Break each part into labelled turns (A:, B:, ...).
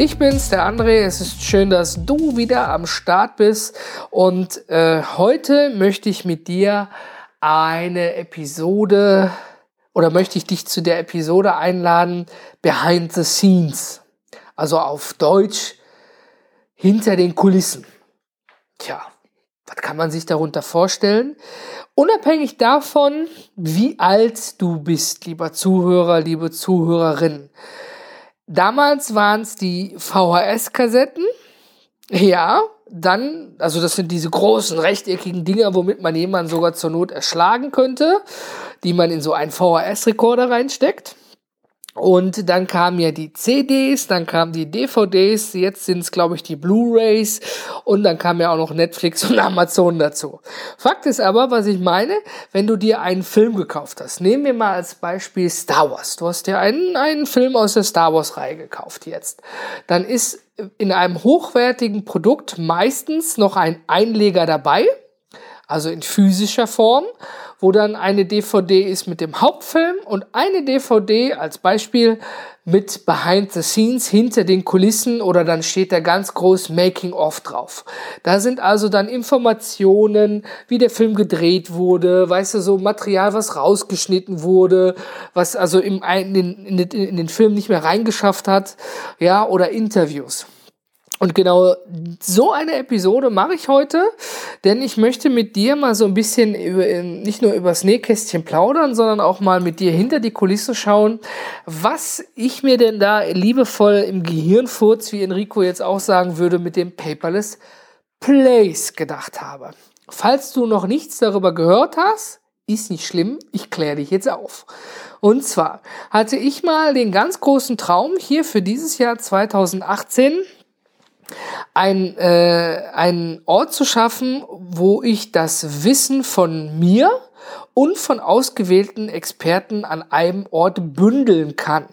A: Ich bin's, der André. Es ist schön, dass du wieder am Start bist. Und äh, heute möchte ich mit dir eine Episode oder möchte ich dich zu der Episode einladen, Behind the Scenes. Also auf Deutsch hinter den Kulissen. Tja, was kann man sich darunter vorstellen? Unabhängig davon, wie alt du bist, lieber Zuhörer, liebe Zuhörerin. Damals waren es die VHS-Kassetten. Ja, dann, also das sind diese großen rechteckigen Dinger, womit man jemanden sogar zur Not erschlagen könnte, die man in so einen VHS-Rekorder reinsteckt. Und dann kamen ja die CDs, dann kamen die DVDs, jetzt sind es, glaube ich, die Blu-rays und dann kam ja auch noch Netflix und Amazon dazu. Fakt ist aber, was ich meine, wenn du dir einen Film gekauft hast, nehmen wir mal als Beispiel Star Wars. Du hast dir einen, einen Film aus der Star Wars-Reihe gekauft jetzt. Dann ist in einem hochwertigen Produkt meistens noch ein Einleger dabei, also in physischer Form wo dann eine DVD ist mit dem Hauptfilm und eine DVD als Beispiel mit Behind the Scenes hinter den Kulissen oder dann steht da ganz groß Making of drauf. Da sind also dann Informationen, wie der Film gedreht wurde, weißt du, so Material, was rausgeschnitten wurde, was also im, in, in, in den Film nicht mehr reingeschafft hat, ja, oder Interviews. Und genau so eine Episode mache ich heute, denn ich möchte mit dir mal so ein bisschen über, nicht nur übers Nähkästchen plaudern, sondern auch mal mit dir hinter die Kulissen schauen, was ich mir denn da liebevoll im Gehirnfurz, wie Enrico jetzt auch sagen würde, mit dem Paperless Place gedacht habe. Falls du noch nichts darüber gehört hast, ist nicht schlimm, ich kläre dich jetzt auf. Und zwar hatte ich mal den ganz großen Traum hier für dieses Jahr 2018, ein, äh, einen Ort zu schaffen, wo ich das Wissen von mir und von ausgewählten Experten an einem Ort bündeln kann.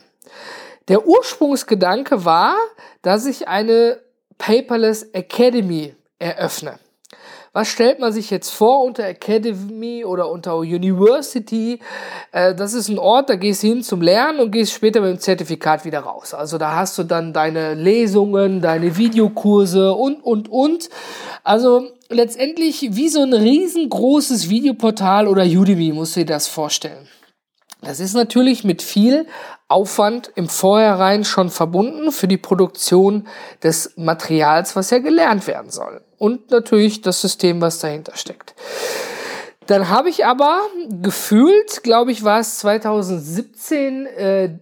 A: Der Ursprungsgedanke war, dass ich eine Paperless Academy eröffne. Was stellt man sich jetzt vor unter Academy oder unter University? Äh, das ist ein Ort, da gehst du hin zum Lernen und gehst später mit dem Zertifikat wieder raus. Also da hast du dann deine Lesungen, deine Videokurse und, und, und. Also letztendlich wie so ein riesengroßes Videoportal oder Udemy, musst du dir das vorstellen. Das ist natürlich mit viel Aufwand im Vorhinein schon verbunden für die Produktion des Materials, was ja gelernt werden soll. Und natürlich das System, was dahinter steckt. Dann habe ich aber gefühlt, glaube ich, war es 2017, äh,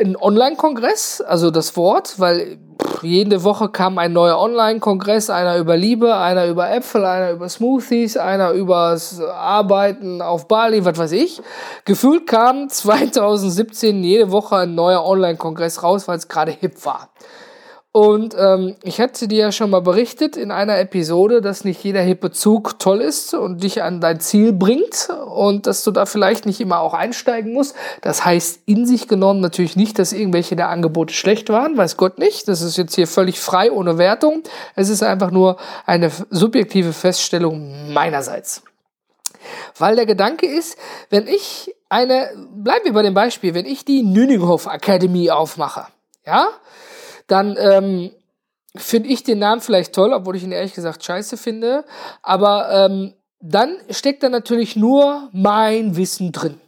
A: ein Online-Kongress, also das Wort, weil jede Woche kam ein neuer Online-Kongress, einer über Liebe, einer über Äpfel, einer über Smoothies, einer übers Arbeiten auf Bali, was weiß ich. Gefühlt kam 2017 jede Woche ein neuer Online-Kongress raus, weil es gerade hip war. Und ähm, ich hatte dir ja schon mal berichtet in einer Episode, dass nicht jeder hippe Zug toll ist und dich an dein Ziel bringt und dass du da vielleicht nicht immer auch einsteigen musst. Das heißt in sich genommen natürlich nicht, dass irgendwelche der Angebote schlecht waren, weiß Gott nicht. Das ist jetzt hier völlig frei ohne Wertung. Es ist einfach nur eine subjektive Feststellung meinerseits. Weil der Gedanke ist, wenn ich eine, bleiben wir bei dem Beispiel, wenn ich die Nüninghof Academy aufmache, ja, dann ähm, finde ich den Namen vielleicht toll, obwohl ich ihn ehrlich gesagt scheiße finde. Aber ähm, dann steckt da natürlich nur mein Wissen drin.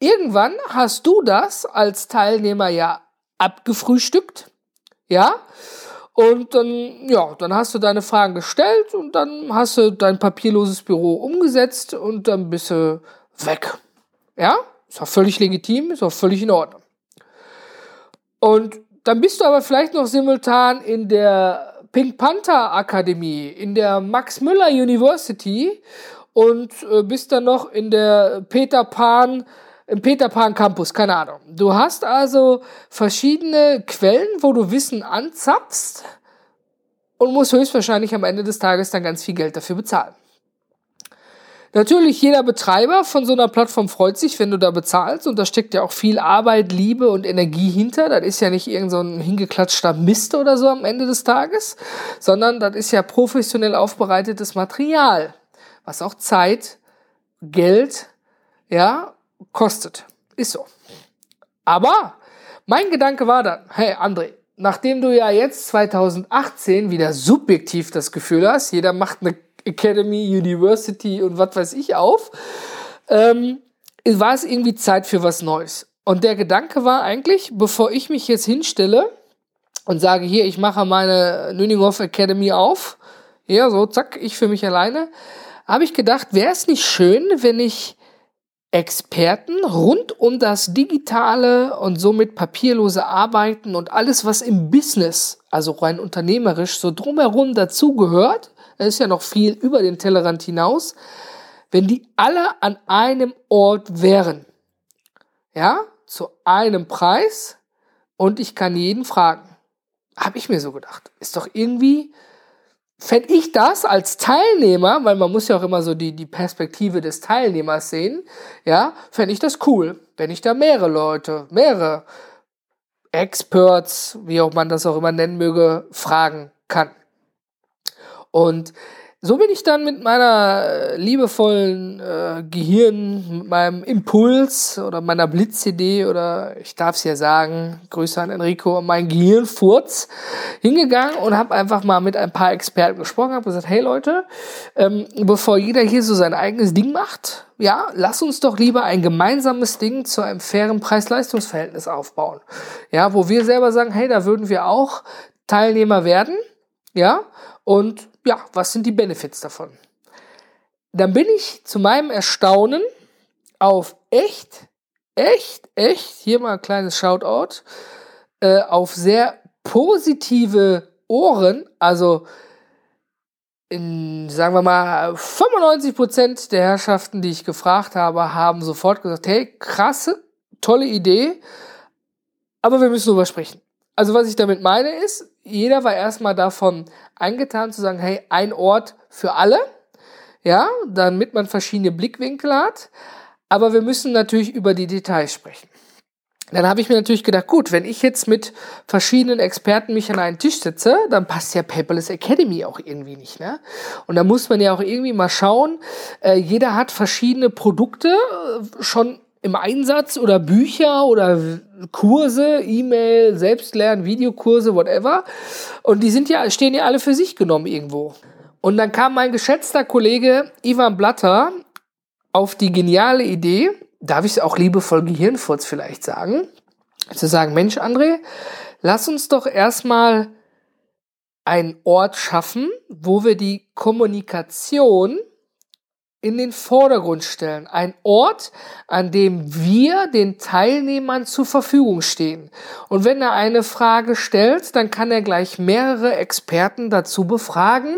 A: Irgendwann hast du das als Teilnehmer ja abgefrühstückt, ja, und dann, ja, dann hast du deine Fragen gestellt und dann hast du dein papierloses Büro umgesetzt und dann bist du weg. Ja, ist auch völlig legitim, ist auch völlig in Ordnung. Und dann bist du aber vielleicht noch simultan in der Pink Panther Akademie, in der Max Müller University und äh, bist dann noch in der Peter Pan, im Peter Pan Campus, keine Ahnung. Du hast also verschiedene Quellen, wo du Wissen anzapfst und muss höchstwahrscheinlich am Ende des Tages dann ganz viel Geld dafür bezahlen. Natürlich, jeder Betreiber von so einer Plattform freut sich, wenn du da bezahlst. Und da steckt ja auch viel Arbeit, Liebe und Energie hinter. Das ist ja nicht irgend so hingeklatschter Mist oder so am Ende des Tages, sondern das ist ja professionell aufbereitetes Material, was auch Zeit, Geld, ja, kostet. Ist so. Aber mein Gedanke war dann, hey André, nachdem du ja jetzt 2018 wieder subjektiv das Gefühl hast, jeder macht eine Academy, University und was weiß ich auf, ähm, war es irgendwie Zeit für was Neues. Und der Gedanke war eigentlich, bevor ich mich jetzt hinstelle und sage, hier, ich mache meine Nüninghoff Academy auf, ja, so, zack, ich für mich alleine, habe ich gedacht, wäre es nicht schön, wenn ich Experten rund um das digitale und somit papierlose Arbeiten und alles, was im Business, also rein unternehmerisch, so drumherum dazugehört, es ist ja noch viel über den Tellerrand hinaus, wenn die alle an einem Ort wären, ja, zu einem Preis und ich kann jeden fragen. Habe ich mir so gedacht. Ist doch irgendwie fände ich das als Teilnehmer, weil man muss ja auch immer so die, die Perspektive des Teilnehmers sehen, ja, fände ich das cool, wenn ich da mehrere Leute, mehrere Experts, wie auch man das auch immer nennen möge, fragen kann. Und so bin ich dann mit meiner äh, liebevollen äh, Gehirn, mit meinem Impuls oder meiner Blitzidee oder ich darf es ja sagen, Grüße an Enrico, mein Gehirnfurz, hingegangen und habe einfach mal mit ein paar Experten gesprochen, habe gesagt, hey Leute, ähm, bevor jeder hier so sein eigenes Ding macht, ja, lass uns doch lieber ein gemeinsames Ding zu einem fairen Preis-Leistungs-Verhältnis aufbauen. Ja, wo wir selber sagen, hey, da würden wir auch Teilnehmer werden, ja, und ja, was sind die Benefits davon? Dann bin ich zu meinem Erstaunen auf echt, echt, echt, hier mal ein kleines Shoutout, äh, auf sehr positive Ohren, also in, sagen wir mal, 95% der Herrschaften, die ich gefragt habe, haben sofort gesagt, hey, krasse, tolle Idee, aber wir müssen drüber sprechen. Also was ich damit meine ist, jeder war erstmal davon eingetan zu sagen, hey, ein Ort für alle, ja, damit man verschiedene Blickwinkel hat, aber wir müssen natürlich über die Details sprechen. Dann habe ich mir natürlich gedacht, gut, wenn ich jetzt mit verschiedenen Experten mich an einen Tisch setze, dann passt ja Paperless Academy auch irgendwie nicht, ne? Und da muss man ja auch irgendwie mal schauen, äh, jeder hat verschiedene Produkte äh, schon im Einsatz oder Bücher oder Kurse, E-Mail, Selbstlernen, Videokurse, whatever. Und die sind ja, stehen ja alle für sich genommen irgendwo. Und dann kam mein geschätzter Kollege Ivan Blatter auf die geniale Idee, darf ich es auch liebevoll Gehirnfurz vielleicht sagen, zu sagen, Mensch, André, lass uns doch erstmal einen Ort schaffen, wo wir die Kommunikation in den Vordergrund stellen. Ein Ort, an dem wir den Teilnehmern zur Verfügung stehen. Und wenn er eine Frage stellt, dann kann er gleich mehrere Experten dazu befragen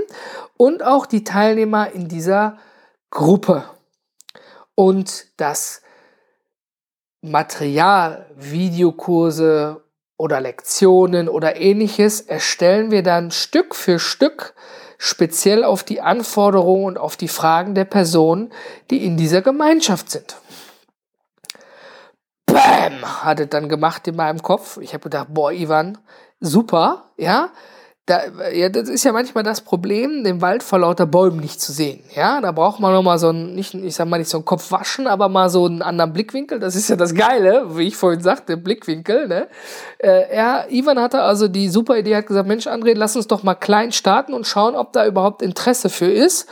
A: und auch die Teilnehmer in dieser Gruppe. Und das Material, Videokurse oder Lektionen oder ähnliches erstellen wir dann Stück für Stück speziell auf die Anforderungen und auf die Fragen der Personen, die in dieser Gemeinschaft sind. Bäm, hat es dann gemacht in meinem Kopf. Ich habe gedacht, boah, Ivan, super, ja, da, ja, das ist ja manchmal das Problem, den Wald vor lauter Bäumen nicht zu sehen. Ja, da braucht man nochmal so ein, nicht, ich sag mal nicht so ein Kopf waschen, aber mal so einen anderen Blickwinkel. Das ist ja das Geile, wie ich vorhin sagte, Blickwinkel, ne? Äh, ja, Ivan hatte also die super Idee, hat gesagt, Mensch, André, lass uns doch mal klein starten und schauen, ob da überhaupt Interesse für ist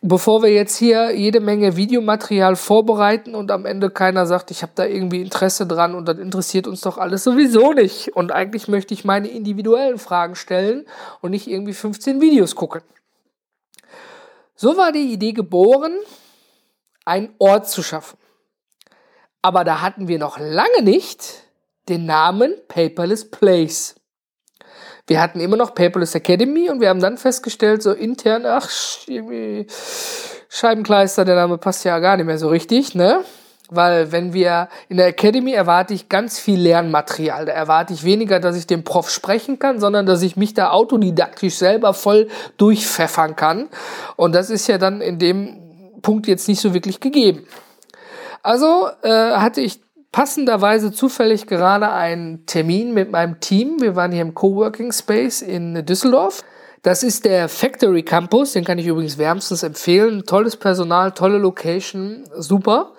A: bevor wir jetzt hier jede Menge Videomaterial vorbereiten und am Ende keiner sagt, ich habe da irgendwie Interesse dran und das interessiert uns doch alles sowieso nicht. Und eigentlich möchte ich meine individuellen Fragen stellen und nicht irgendwie 15 Videos gucken. So war die Idee geboren, einen Ort zu schaffen. Aber da hatten wir noch lange nicht den Namen Paperless Place. Wir hatten immer noch Paperless Academy und wir haben dann festgestellt, so intern, ach, irgendwie Scheibenkleister, der Name passt ja gar nicht mehr so richtig, ne? Weil wenn wir in der Academy erwarte ich ganz viel Lernmaterial. Da erwarte ich weniger, dass ich dem Prof sprechen kann, sondern dass ich mich da autodidaktisch selber voll durchpfeffern kann. Und das ist ja dann in dem Punkt jetzt nicht so wirklich gegeben. Also äh, hatte ich passenderweise zufällig gerade einen Termin mit meinem Team. Wir waren hier im Coworking Space in Düsseldorf. Das ist der Factory Campus, den kann ich übrigens wärmstens empfehlen. Tolles Personal, tolle Location, super.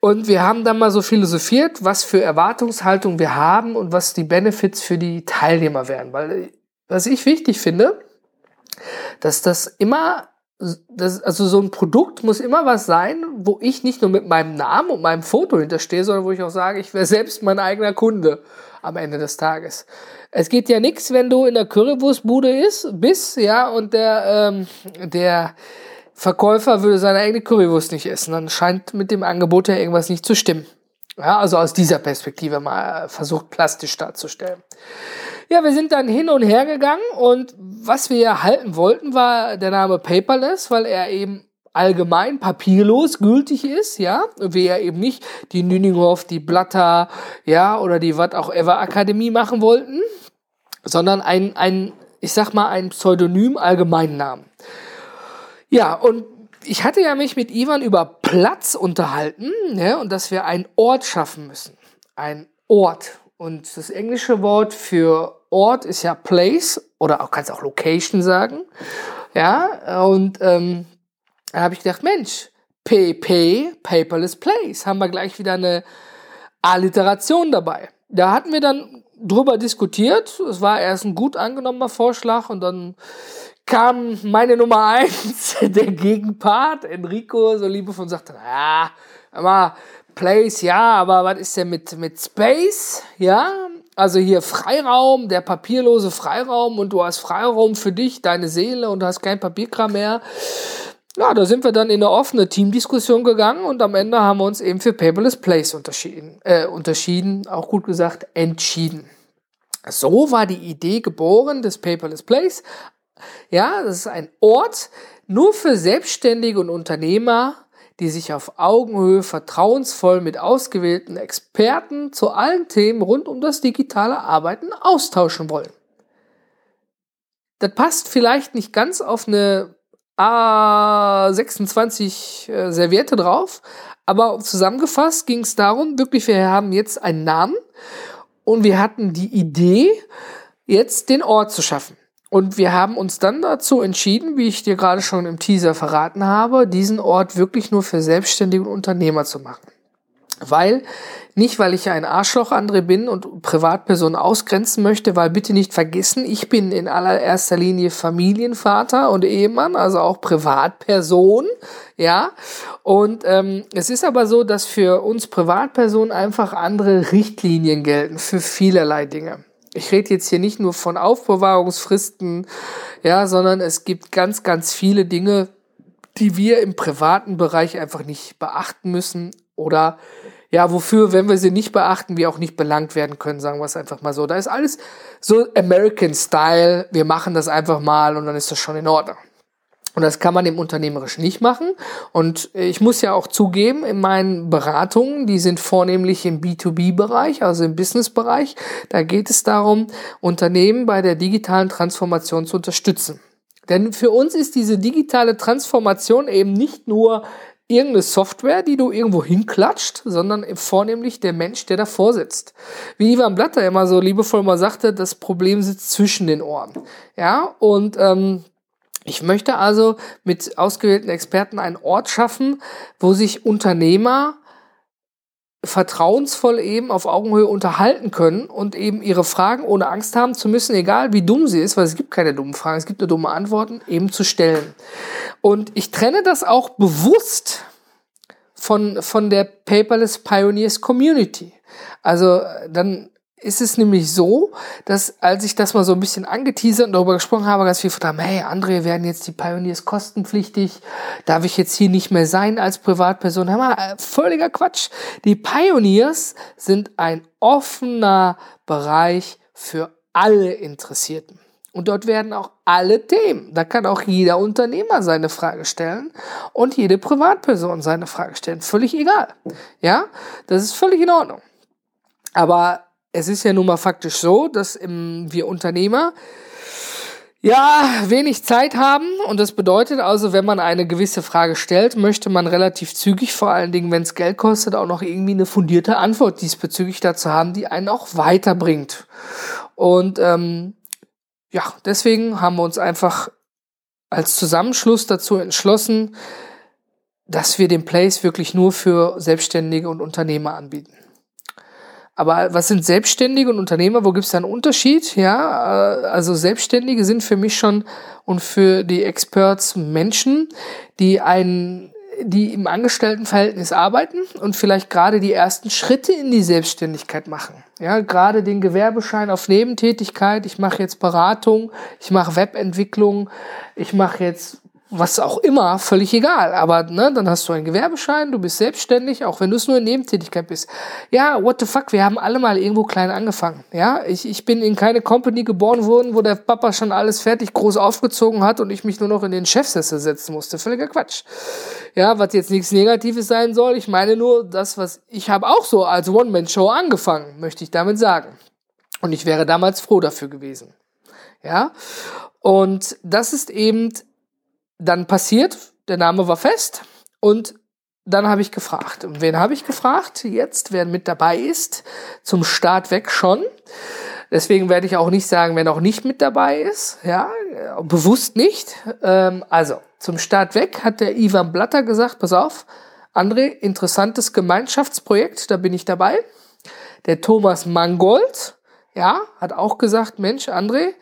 A: Und wir haben dann mal so philosophiert, was für Erwartungshaltung wir haben und was die Benefits für die Teilnehmer wären. Weil, was ich wichtig finde, dass das immer, das, also so ein Produkt muss immer was sein, wo ich nicht nur mit meinem Namen und meinem Foto hinterstehe, sondern wo ich auch sage, ich wäre selbst mein eigener Kunde am Ende des Tages. Es geht ja nichts, wenn du in der Currywurstbude ist, bist, ja, und der, ähm, der, Verkäufer würde seine eigene Currywurst nicht essen, dann scheint mit dem Angebot ja irgendwas nicht zu stimmen. Ja, also aus dieser Perspektive mal versucht plastisch darzustellen. Ja, wir sind dann hin und her gegangen und was wir erhalten wollten, war der Name Paperless, weil er eben allgemein papierlos gültig ist, ja, wir eben nicht die Nüninghoff, die Blatter, ja, oder die was auch ever Akademie machen wollten, sondern ein, ein, ich sag mal, ein Pseudonym allgemeinen Namen. Ja, und ich hatte ja mich mit Ivan über Platz unterhalten ja, und dass wir einen Ort schaffen müssen. Ein Ort. Und das englische Wort für Ort ist ja Place oder auch kannst auch Location sagen. Ja, und ähm, da habe ich gedacht, Mensch, PP, Paperless Place, haben wir gleich wieder eine Alliteration dabei. Da hatten wir dann drüber diskutiert. Es war erst ein gut angenommener Vorschlag und dann kam meine Nummer eins, der Gegenpart, Enrico, so liebevoll, und sagte, ja, aber Place, ja, aber was ist denn mit, mit Space? Ja, also hier Freiraum, der papierlose Freiraum und du hast Freiraum für dich, deine Seele und du hast kein Papierkram mehr. Ja, da sind wir dann in eine offene Teamdiskussion gegangen und am Ende haben wir uns eben für Paperless Place unterschieden, äh, unterschieden, auch gut gesagt, entschieden. So war die Idee geboren des Paperless Place, ja, das ist ein Ort nur für Selbstständige und Unternehmer, die sich auf Augenhöhe vertrauensvoll mit ausgewählten Experten zu allen Themen rund um das digitale Arbeiten austauschen wollen. Das passt vielleicht nicht ganz auf eine A26 äh, Serviette drauf, aber zusammengefasst ging es darum, wirklich, wir haben jetzt einen Namen und wir hatten die Idee, jetzt den Ort zu schaffen. Und wir haben uns dann dazu entschieden, wie ich dir gerade schon im Teaser verraten habe, diesen Ort wirklich nur für Selbstständige und Unternehmer zu machen. Weil, nicht weil ich ein Arschloch André bin und Privatpersonen ausgrenzen möchte, weil bitte nicht vergessen, ich bin in allererster Linie Familienvater und Ehemann, also auch Privatperson, ja. Und ähm, es ist aber so, dass für uns Privatpersonen einfach andere Richtlinien gelten für vielerlei Dinge ich rede jetzt hier nicht nur von Aufbewahrungsfristen, ja, sondern es gibt ganz, ganz viele Dinge, die wir im privaten Bereich einfach nicht beachten müssen oder ja, wofür, wenn wir sie nicht beachten, wir auch nicht belangt werden können, sagen wir es einfach mal so. Da ist alles so American Style, wir machen das einfach mal und dann ist das schon in Ordnung. Und das kann man im Unternehmerischen nicht machen. Und ich muss ja auch zugeben, in meinen Beratungen, die sind vornehmlich im B2B-Bereich, also im Business-Bereich, da geht es darum, Unternehmen bei der digitalen Transformation zu unterstützen. Denn für uns ist diese digitale Transformation eben nicht nur irgendeine Software, die du irgendwo hinklatscht, sondern vornehmlich der Mensch, der davor sitzt. Wie Ivan Blatter immer so liebevoll mal sagte, das Problem sitzt zwischen den Ohren. Ja, und ähm, ich möchte also mit ausgewählten Experten einen Ort schaffen, wo sich Unternehmer vertrauensvoll eben auf Augenhöhe unterhalten können und eben ihre Fragen ohne Angst haben zu müssen, egal wie dumm sie ist, weil es gibt keine dummen Fragen, es gibt nur dumme Antworten, eben zu stellen. Und ich trenne das auch bewusst von, von der Paperless Pioneers Community. Also dann ist es nämlich so, dass als ich das mal so ein bisschen angeteasert und darüber gesprochen habe, ganz viel von hey, André, werden jetzt die Pioneers kostenpflichtig? Darf ich jetzt hier nicht mehr sein als Privatperson? Hör mal, äh, völliger Quatsch. Die Pioneers sind ein offener Bereich für alle Interessierten. Und dort werden auch alle Themen, da kann auch jeder Unternehmer seine Frage stellen und jede Privatperson seine Frage stellen. Völlig egal. Ja, das ist völlig in Ordnung. Aber es ist ja nun mal faktisch so, dass wir Unternehmer ja, wenig Zeit haben und das bedeutet also, wenn man eine gewisse Frage stellt, möchte man relativ zügig, vor allen Dingen, wenn es Geld kostet, auch noch irgendwie eine fundierte Antwort diesbezüglich dazu haben, die einen auch weiterbringt. Und ähm, ja, deswegen haben wir uns einfach als Zusammenschluss dazu entschlossen, dass wir den Place wirklich nur für Selbstständige und Unternehmer anbieten. Aber was sind Selbstständige und Unternehmer? Wo gibt es da einen Unterschied? Ja, äh, also Selbstständige sind für mich schon und für die Experts Menschen, die einen die im Angestelltenverhältnis arbeiten und vielleicht gerade die ersten Schritte in die Selbstständigkeit machen. Ja, gerade den Gewerbeschein auf Nebentätigkeit. Ich mache jetzt Beratung, ich mache Webentwicklung, ich mache jetzt was auch immer, völlig egal. Aber ne, dann hast du einen Gewerbeschein, du bist selbstständig, auch wenn du es nur in Nebentätigkeit bist. Ja, what the fuck, wir haben alle mal irgendwo klein angefangen. Ja, ich, ich bin in keine Company geboren worden, wo der Papa schon alles fertig groß aufgezogen hat und ich mich nur noch in den Chefsessel setzen musste. Völliger Quatsch. Ja, was jetzt nichts Negatives sein soll. Ich meine nur, das, was ich habe auch so als One-Man-Show angefangen, möchte ich damit sagen. Und ich wäre damals froh dafür gewesen. Ja, und das ist eben dann passiert, der Name war fest und dann habe ich gefragt. Und wen habe ich gefragt? Jetzt, wer mit dabei ist, zum Start weg schon. Deswegen werde ich auch nicht sagen, wer noch nicht mit dabei ist. Ja, bewusst nicht. Ähm, also, zum Start weg hat der Ivan Blatter gesagt, pass auf, André, interessantes Gemeinschaftsprojekt, da bin ich dabei. Der Thomas Mangold, ja, hat auch gesagt, Mensch, André,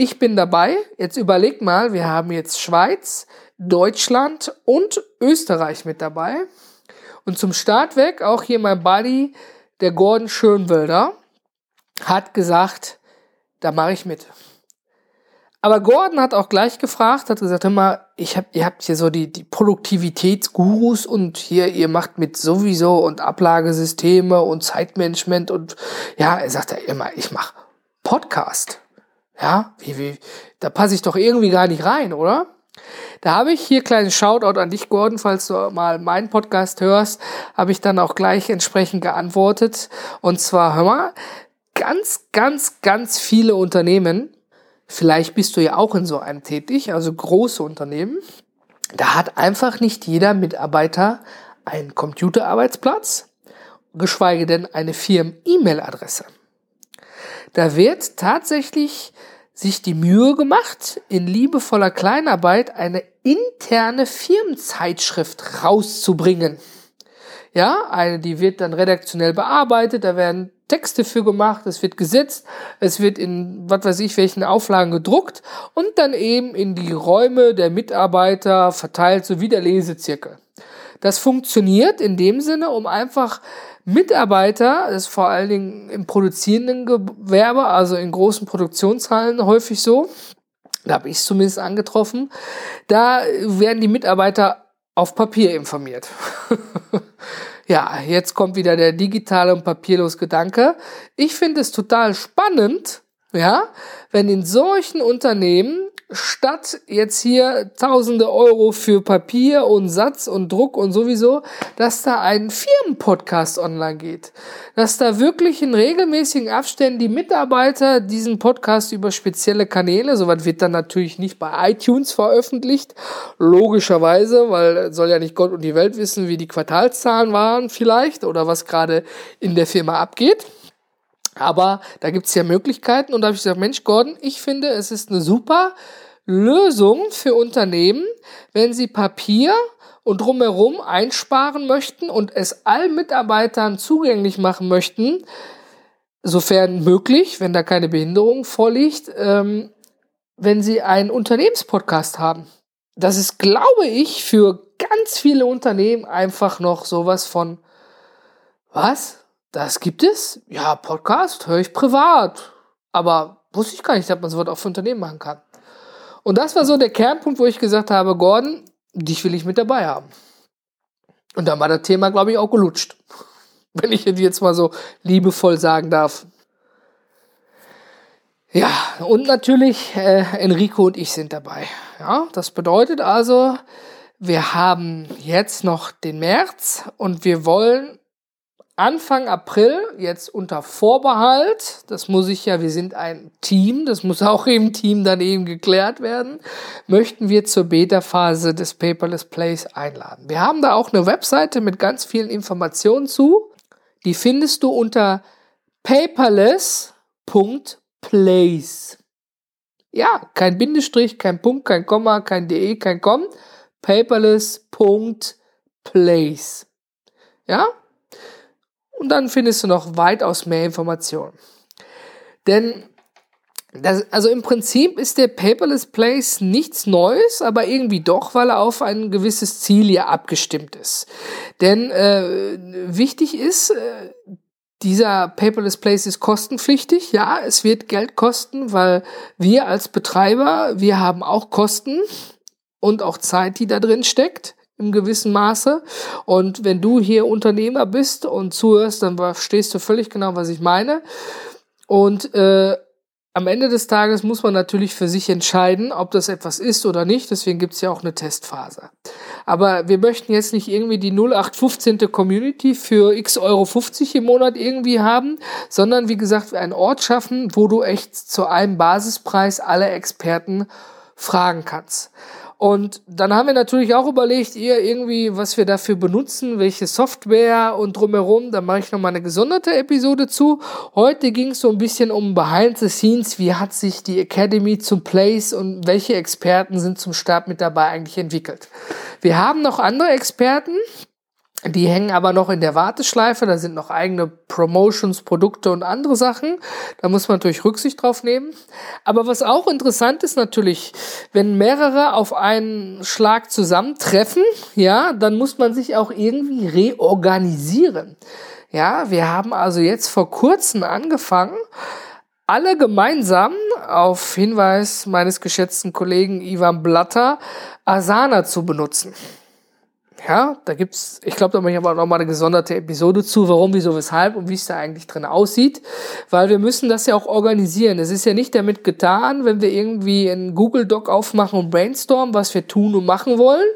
A: ich bin dabei. Jetzt überleg mal, wir haben jetzt Schweiz, Deutschland und Österreich mit dabei. Und zum Start weg, auch hier mein Buddy, der Gordon Schönwälder, hat gesagt, da mache ich mit. Aber Gordon hat auch gleich gefragt, hat gesagt, hör mal, ich hab, ihr habt hier so die, die Produktivitätsgurus und hier, ihr macht mit sowieso und Ablagesysteme und Zeitmanagement und ja, er sagt ja immer, ich mache Podcast. Ja, wie, wie, da passe ich doch irgendwie gar nicht rein, oder? Da habe ich hier kleinen Shoutout an dich, Gordon, falls du mal meinen Podcast hörst, habe ich dann auch gleich entsprechend geantwortet. Und zwar, hör mal, ganz, ganz, ganz viele Unternehmen, vielleicht bist du ja auch in so einem tätig, also große Unternehmen, da hat einfach nicht jeder Mitarbeiter einen Computerarbeitsplatz, geschweige denn eine Firmen-E-Mail-Adresse. Da wird tatsächlich sich die Mühe gemacht, in liebevoller Kleinarbeit eine interne Firmenzeitschrift rauszubringen. Ja, eine, die wird dann redaktionell bearbeitet, da werden Texte für gemacht, es wird gesetzt, es wird in was weiß ich welchen Auflagen gedruckt und dann eben in die Räume der Mitarbeiter verteilt, so wie der Lesezirkel. Das funktioniert in dem Sinne, um einfach Mitarbeiter, das ist vor allen Dingen im produzierenden Gewerbe, also in großen Produktionshallen häufig so, da habe ich es zumindest angetroffen, da werden die Mitarbeiter auf Papier informiert. ja, jetzt kommt wieder der digitale und papierlos Gedanke. Ich finde es total spannend, ja, wenn in solchen Unternehmen statt jetzt hier tausende Euro für Papier und Satz und Druck und sowieso, dass da ein Firmenpodcast online geht. Dass da wirklich in regelmäßigen Abständen die Mitarbeiter diesen Podcast über spezielle Kanäle, soweit wird dann natürlich nicht bei iTunes veröffentlicht, logischerweise, weil soll ja nicht Gott und die Welt wissen, wie die Quartalszahlen waren vielleicht oder was gerade in der Firma abgeht. Aber da gibt's ja Möglichkeiten und da habe ich gesagt, Mensch, Gordon, ich finde, es ist eine super Lösung für Unternehmen, wenn sie Papier und drumherum einsparen möchten und es allen Mitarbeitern zugänglich machen möchten, sofern möglich, wenn da keine Behinderung vorliegt, ähm, wenn sie einen Unternehmenspodcast haben. Das ist, glaube ich, für ganz viele Unternehmen einfach noch sowas von, was? Das gibt es? Ja, Podcast höre ich privat. Aber wusste ich gar nicht, dass man sowas auch für Unternehmen machen kann. Und das war so der Kernpunkt, wo ich gesagt habe, Gordon, dich will ich mit dabei haben. Und dann war das Thema, glaube ich, auch gelutscht. Wenn ich jetzt mal so liebevoll sagen darf. Ja, und natürlich äh, Enrico und ich sind dabei. Ja, das bedeutet also, wir haben jetzt noch den März und wir wollen Anfang April, jetzt unter Vorbehalt, das muss ich ja, wir sind ein Team, das muss auch im Team dann eben geklärt werden, möchten wir zur Beta-Phase des Paperless Plays einladen. Wir haben da auch eine Webseite mit ganz vielen Informationen zu. Die findest du unter paperless.plays. Ja, kein Bindestrich, kein Punkt, kein Komma, kein de, kein com. paperless.plays. Ja, und dann findest du noch weitaus mehr Informationen. Denn das, also im Prinzip ist der Paperless Place nichts Neues, aber irgendwie doch, weil er auf ein gewisses Ziel hier abgestimmt ist. Denn äh, wichtig ist, äh, dieser Paperless Place ist kostenpflichtig. Ja, es wird Geld kosten, weil wir als Betreiber, wir haben auch Kosten und auch Zeit, die da drin steckt im gewissen Maße. Und wenn du hier Unternehmer bist und zuhörst, dann verstehst du völlig genau, was ich meine. Und äh, am Ende des Tages muss man natürlich für sich entscheiden, ob das etwas ist oder nicht. Deswegen gibt es ja auch eine Testphase. Aber wir möchten jetzt nicht irgendwie die 0815. Community für x Euro 50 im Monat irgendwie haben, sondern wie gesagt, einen Ort schaffen, wo du echt zu einem Basispreis alle Experten fragen kannst. Und dann haben wir natürlich auch überlegt, ihr irgendwie, was wir dafür benutzen, welche Software und drumherum. Da mache ich nochmal eine gesonderte Episode zu. Heute ging es so ein bisschen um Behind the Scenes. Wie hat sich die Academy zum Place und welche Experten sind zum Start mit dabei eigentlich entwickelt? Wir haben noch andere Experten, die hängen aber noch in der Warteschleife, da sind noch eigene Promotions, Produkte und andere Sachen. Da muss man natürlich Rücksicht drauf nehmen. Aber was auch interessant ist natürlich, wenn mehrere auf einen Schlag zusammentreffen, ja, dann muss man sich auch irgendwie reorganisieren. Ja, wir haben also jetzt vor kurzem angefangen, alle gemeinsam auf Hinweis meines geschätzten Kollegen Ivan Blatter Asana zu benutzen. Ja, da gibt's, ich glaube, da mache ich aber noch mal eine gesonderte Episode zu, warum, wieso, weshalb und wie es da eigentlich drin aussieht, weil wir müssen das ja auch organisieren. Es ist ja nicht damit getan, wenn wir irgendwie einen Google Doc aufmachen und brainstormen, was wir tun und machen wollen,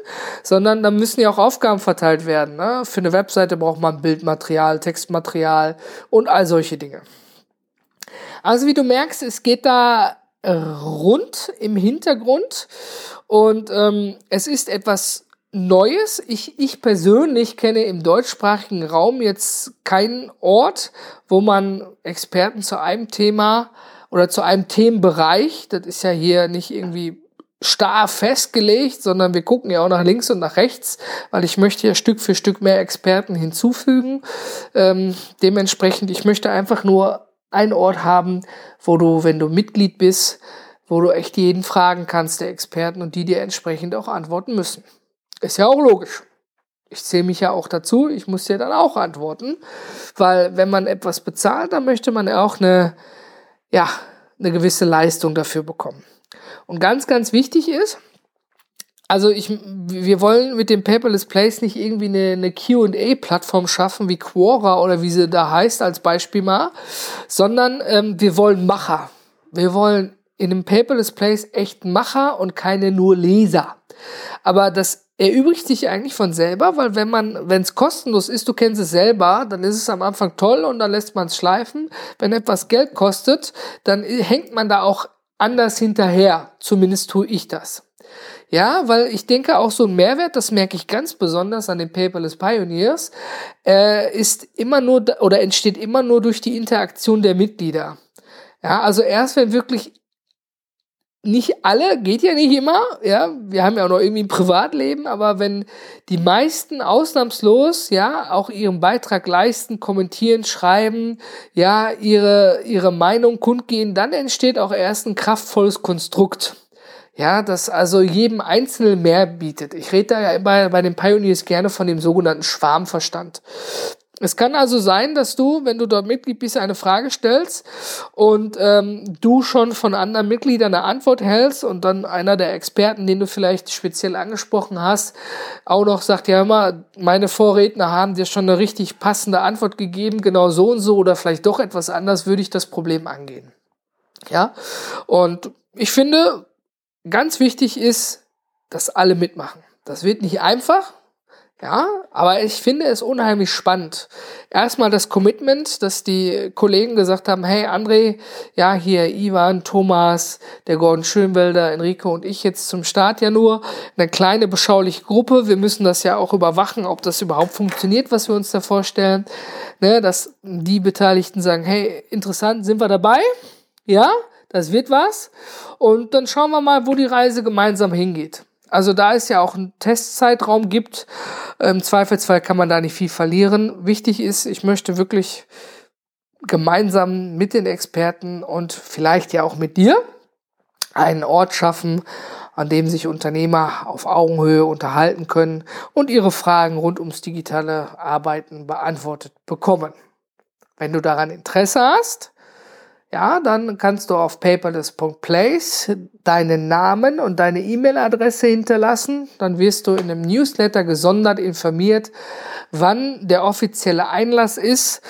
A: sondern da müssen ja auch Aufgaben verteilt werden. Ne? Für eine Webseite braucht man Bildmaterial, Textmaterial und all solche Dinge. Also wie du merkst, es geht da rund im Hintergrund und ähm, es ist etwas Neues. Ich, ich persönlich kenne im deutschsprachigen Raum jetzt keinen Ort, wo man Experten zu einem Thema oder zu einem Themenbereich, das ist ja hier nicht irgendwie starr festgelegt, sondern wir gucken ja auch nach links und nach rechts, weil ich möchte ja Stück für Stück mehr Experten hinzufügen. Ähm, dementsprechend, ich möchte einfach nur einen Ort haben, wo du, wenn du Mitglied bist, wo du echt jeden fragen kannst, der Experten, und die dir entsprechend auch antworten müssen. Ist ja auch logisch. Ich zähle mich ja auch dazu, ich muss dir dann auch antworten, weil wenn man etwas bezahlt, dann möchte man ja auch eine, ja, eine gewisse Leistung dafür bekommen. Und ganz, ganz wichtig ist, also ich, wir wollen mit dem Paperless Place nicht irgendwie eine, eine Q&A-Plattform schaffen wie Quora oder wie sie da heißt als Beispiel mal, sondern ähm, wir wollen Macher. Wir wollen in dem Paperless Place echt Macher und keine nur Leser. Aber das erübrigt sich eigentlich von selber, weil wenn man, wenn es kostenlos ist, du kennst es selber, dann ist es am Anfang toll und dann lässt man es schleifen. Wenn etwas Geld kostet, dann hängt man da auch anders hinterher. Zumindest tue ich das. Ja, weil ich denke auch so ein Mehrwert, das merke ich ganz besonders an den Paperless Pioneers, äh, ist immer nur oder entsteht immer nur durch die Interaktion der Mitglieder. Ja, also erst wenn wirklich nicht alle, geht ja nicht immer, ja, wir haben ja auch noch irgendwie ein Privatleben, aber wenn die meisten ausnahmslos, ja, auch ihren Beitrag leisten, kommentieren, schreiben, ja, ihre, ihre Meinung kundgehen, dann entsteht auch erst ein kraftvolles Konstrukt. Ja, das also jedem Einzelnen mehr bietet. Ich rede da ja immer bei den Pioneers gerne von dem sogenannten Schwarmverstand. Es kann also sein, dass du, wenn du dort Mitglied bist, eine Frage stellst und ähm, du schon von anderen Mitgliedern eine Antwort hältst und dann einer der Experten, den du vielleicht speziell angesprochen hast, auch noch sagt, ja immer, meine Vorredner haben dir schon eine richtig passende Antwort gegeben, genau so und so oder vielleicht doch etwas anders, würde ich das Problem angehen. Ja, und ich finde, ganz wichtig ist, dass alle mitmachen. Das wird nicht einfach, ja, aber ich finde es unheimlich spannend. Erstmal das Commitment, dass die Kollegen gesagt haben, hey André, ja, hier Ivan, Thomas, der Gordon Schönwelder, Enrico und ich jetzt zum Start ja nur. Eine kleine, beschauliche Gruppe. Wir müssen das ja auch überwachen, ob das überhaupt funktioniert, was wir uns da vorstellen. Ne, dass die Beteiligten sagen, hey, interessant, sind wir dabei? Ja, das wird was. Und dann schauen wir mal, wo die Reise gemeinsam hingeht. Also da es ja auch einen Testzeitraum gibt, im Zweifelsfall kann man da nicht viel verlieren. Wichtig ist, ich möchte wirklich gemeinsam mit den Experten und vielleicht ja auch mit dir einen Ort schaffen, an dem sich Unternehmer auf Augenhöhe unterhalten können und ihre Fragen rund ums digitale Arbeiten beantwortet bekommen. Wenn du daran Interesse hast, ja, dann kannst du auf paperless.place deinen Namen und deine E-Mail-Adresse hinterlassen. Dann wirst du in einem Newsletter gesondert informiert, wann der offizielle Einlass ist,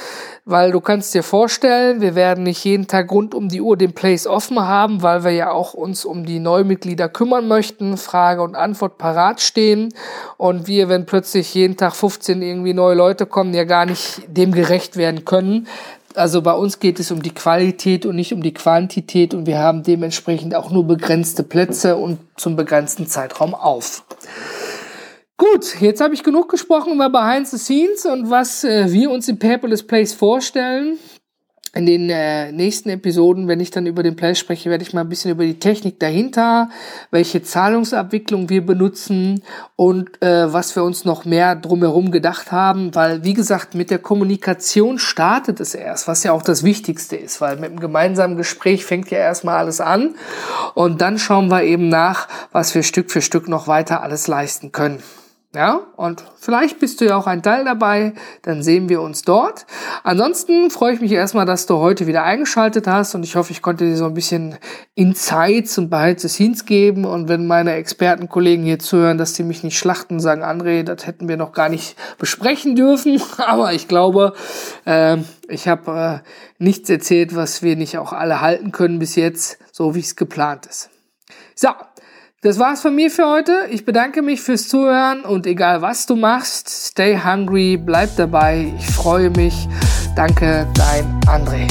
A: weil du kannst dir vorstellen, wir werden nicht jeden Tag rund um die Uhr den Place offen haben, weil wir ja auch uns um die Neumitglieder kümmern möchten, Frage und Antwort parat stehen und wir, wenn plötzlich jeden Tag 15 irgendwie neue Leute kommen, ja gar nicht dem gerecht werden können. Also bei uns geht es um die Qualität und nicht um die Quantität und wir haben dementsprechend auch nur begrenzte Plätze und zum begrenzten Zeitraum auf. Gut, jetzt habe ich genug gesprochen über Behind the Scenes und was äh, wir uns im Paperless Place vorstellen in den äh, nächsten Episoden, wenn ich dann über den Play spreche, werde ich mal ein bisschen über die Technik dahinter, welche Zahlungsabwicklung wir benutzen und äh, was wir uns noch mehr drumherum gedacht haben, weil wie gesagt, mit der Kommunikation startet es erst, was ja auch das Wichtigste ist, weil mit dem gemeinsamen Gespräch fängt ja erstmal alles an und dann schauen wir eben nach, was wir Stück für Stück noch weiter alles leisten können. Ja, und vielleicht bist du ja auch ein Teil dabei, dann sehen wir uns dort. Ansonsten freue ich mich erstmal, dass du heute wieder eingeschaltet hast und ich hoffe, ich konnte dir so ein bisschen Insights und Behind Scenes geben und wenn meine Expertenkollegen hier zuhören, dass die mich nicht schlachten, sagen, André, das hätten wir noch gar nicht besprechen dürfen, aber ich glaube, äh, ich habe äh, nichts erzählt, was wir nicht auch alle halten können bis jetzt, so wie es geplant ist. So, das war's von mir für heute. Ich bedanke mich fürs Zuhören und egal was du machst, stay hungry, bleib dabei. Ich freue mich. Danke, dein André.